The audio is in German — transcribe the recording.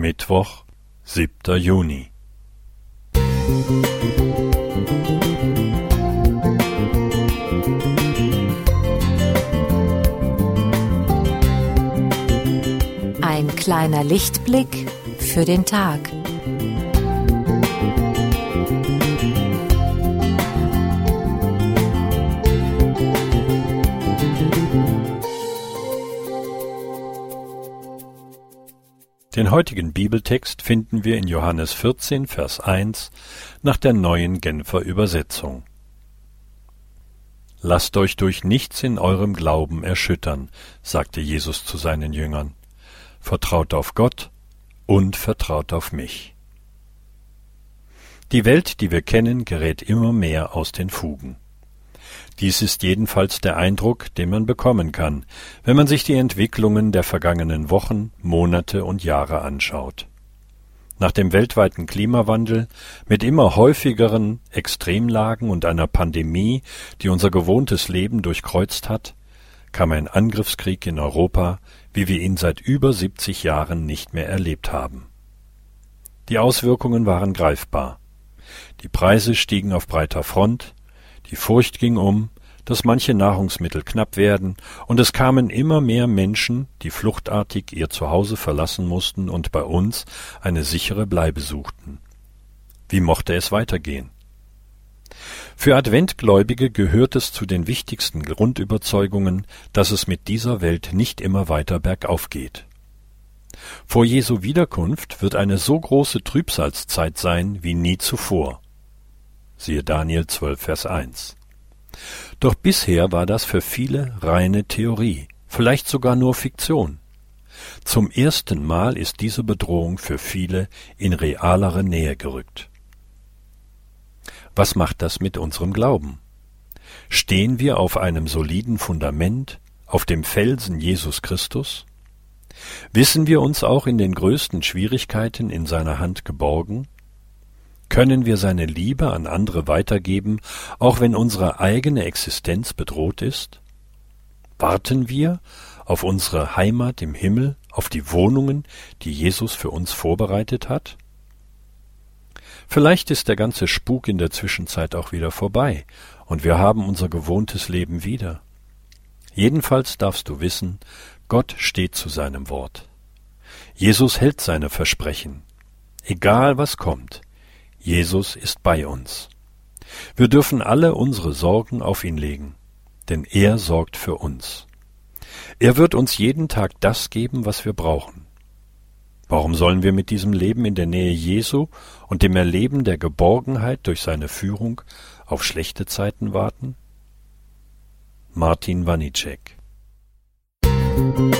Mittwoch, 7. Juni. Ein kleiner Lichtblick für den Tag. Den heutigen Bibeltext finden wir in Johannes 14, Vers 1 nach der neuen Genfer Übersetzung. Lasst euch durch nichts in eurem Glauben erschüttern, sagte Jesus zu seinen Jüngern. Vertraut auf Gott und vertraut auf mich. Die Welt, die wir kennen, gerät immer mehr aus den Fugen. Dies ist jedenfalls der Eindruck, den man bekommen kann, wenn man sich die Entwicklungen der vergangenen Wochen, Monate und Jahre anschaut. Nach dem weltweiten Klimawandel, mit immer häufigeren Extremlagen und einer Pandemie, die unser gewohntes Leben durchkreuzt hat, kam ein Angriffskrieg in Europa, wie wir ihn seit über 70 Jahren nicht mehr erlebt haben. Die Auswirkungen waren greifbar. Die Preise stiegen auf breiter Front, die Furcht ging um, dass manche Nahrungsmittel knapp werden, und es kamen immer mehr Menschen, die fluchtartig ihr Zuhause verlassen mussten und bei uns eine sichere Bleibe suchten. Wie mochte es weitergehen? Für Adventgläubige gehört es zu den wichtigsten Grundüberzeugungen, dass es mit dieser Welt nicht immer weiter bergauf geht. Vor Jesu Wiederkunft wird eine so große Trübsalzeit sein wie nie zuvor. Siehe Daniel 12, Vers 1. Doch bisher war das für viele reine Theorie, vielleicht sogar nur Fiktion. Zum ersten Mal ist diese Bedrohung für viele in realere Nähe gerückt. Was macht das mit unserem Glauben? Stehen wir auf einem soliden Fundament, auf dem Felsen Jesus Christus? Wissen wir uns auch in den größten Schwierigkeiten in seiner Hand geborgen? Können wir seine Liebe an andere weitergeben, auch wenn unsere eigene Existenz bedroht ist? Warten wir auf unsere Heimat im Himmel, auf die Wohnungen, die Jesus für uns vorbereitet hat? Vielleicht ist der ganze Spuk in der Zwischenzeit auch wieder vorbei und wir haben unser gewohntes Leben wieder. Jedenfalls darfst du wissen, Gott steht zu seinem Wort. Jesus hält seine Versprechen. Egal was kommt, Jesus ist bei uns. Wir dürfen alle unsere Sorgen auf ihn legen, denn er sorgt für uns. Er wird uns jeden Tag das geben, was wir brauchen. Warum sollen wir mit diesem Leben in der Nähe Jesu und dem Erleben der Geborgenheit durch seine Führung auf schlechte Zeiten warten? Martin Wanicek Musik